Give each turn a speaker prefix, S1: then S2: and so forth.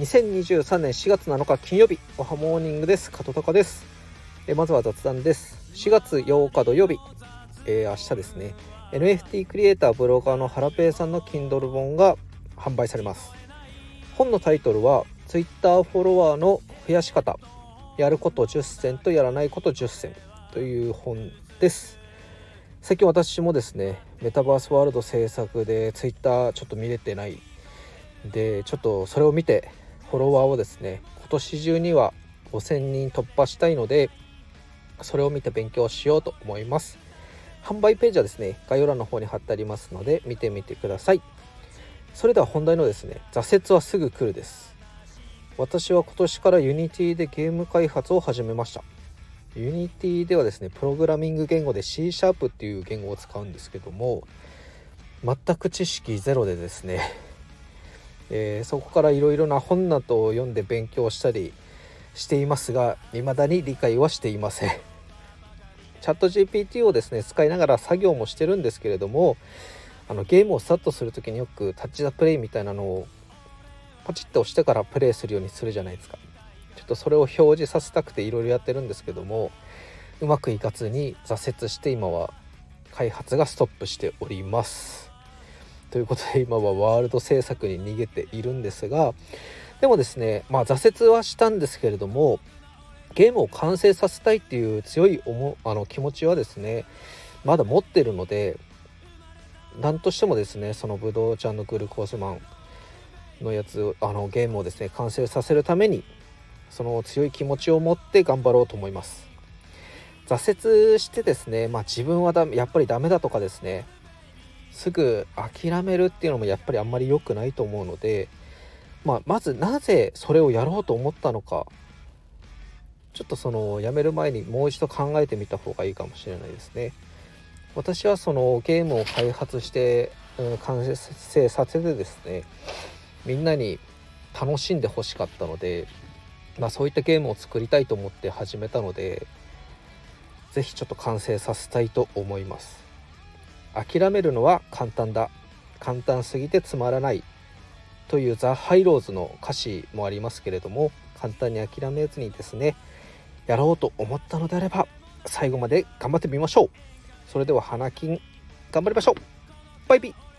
S1: 2023年4月7日金曜日おはモーニングです。加藤隆です。えまずは雑談です。4月8日土曜日、えー、明日ですね。NFT クリエイターブロガーのハラペイさんの Kindle 本が販売されます。本のタイトルは Twitter フォロワーの増やし方。やること10選とやらないこと10選という本です。最近私もですねメタバースワールド制作で Twitter ちょっと見れてないでちょっとそれを見てフォロワーをですね今年中には5000人突破したいのでそれを見て勉強しようと思います。販売ページはですね概要欄の方に貼ってありますので見てみてください。それでは本題のですね挫折はすぐ来るです。私は今年から Unity でゲーム開発を始めました。Unity ではですねプログラミング言語で C シャープっていう言語を使うんですけども全く知識ゼロでですねえー、そこからいろいろな本などを読んで勉強したりしていますが未だに理解はしていません。チャット GPT をですね使いながら作業もしてるんですけれどもあのゲームをスタートする時によくタッチ・ザ・プレイみたいなのをポチッと押してからプレイするようにするじゃないですか。ちょっとそれを表示させたくていろいろやってるんですけどもうまくいかずに挫折して今は開発がストップしております。ということで今はワールド制作に逃げているんですがでもですねまあ挫折はしたんですけれどもゲームを完成させたいっていう強い思あの気持ちはですねまだ持ってるので何としてもですねそのブドウちゃんのグルコースマンのやつあのゲームをですね完成させるためにその強い気持ちを持って頑張ろうと思います。挫折してですねまあ自分はだやっぱりダメだとかですねすぐ諦めるっていうのもやっぱりあんまり良くないと思うので、まあ、まずなぜそれをやろうと思ったのかちょっとそのやめる前にもう一度考えてみた方がいいかもしれないですね。私はそのゲームを開発して、うん、完成させてですねみんなに楽しんでほしかったので、まあ、そういったゲームを作りたいと思って始めたので是非ちょっと完成させたいと思います。諦めるのは簡単だ。簡単すぎてつまらない。というザ・ハイローズの歌詞もありますけれども簡単に諦めずにですねやろうと思ったのであれば最後まで頑張ってみましょう。それでは花金頑張りましょう。バイビー。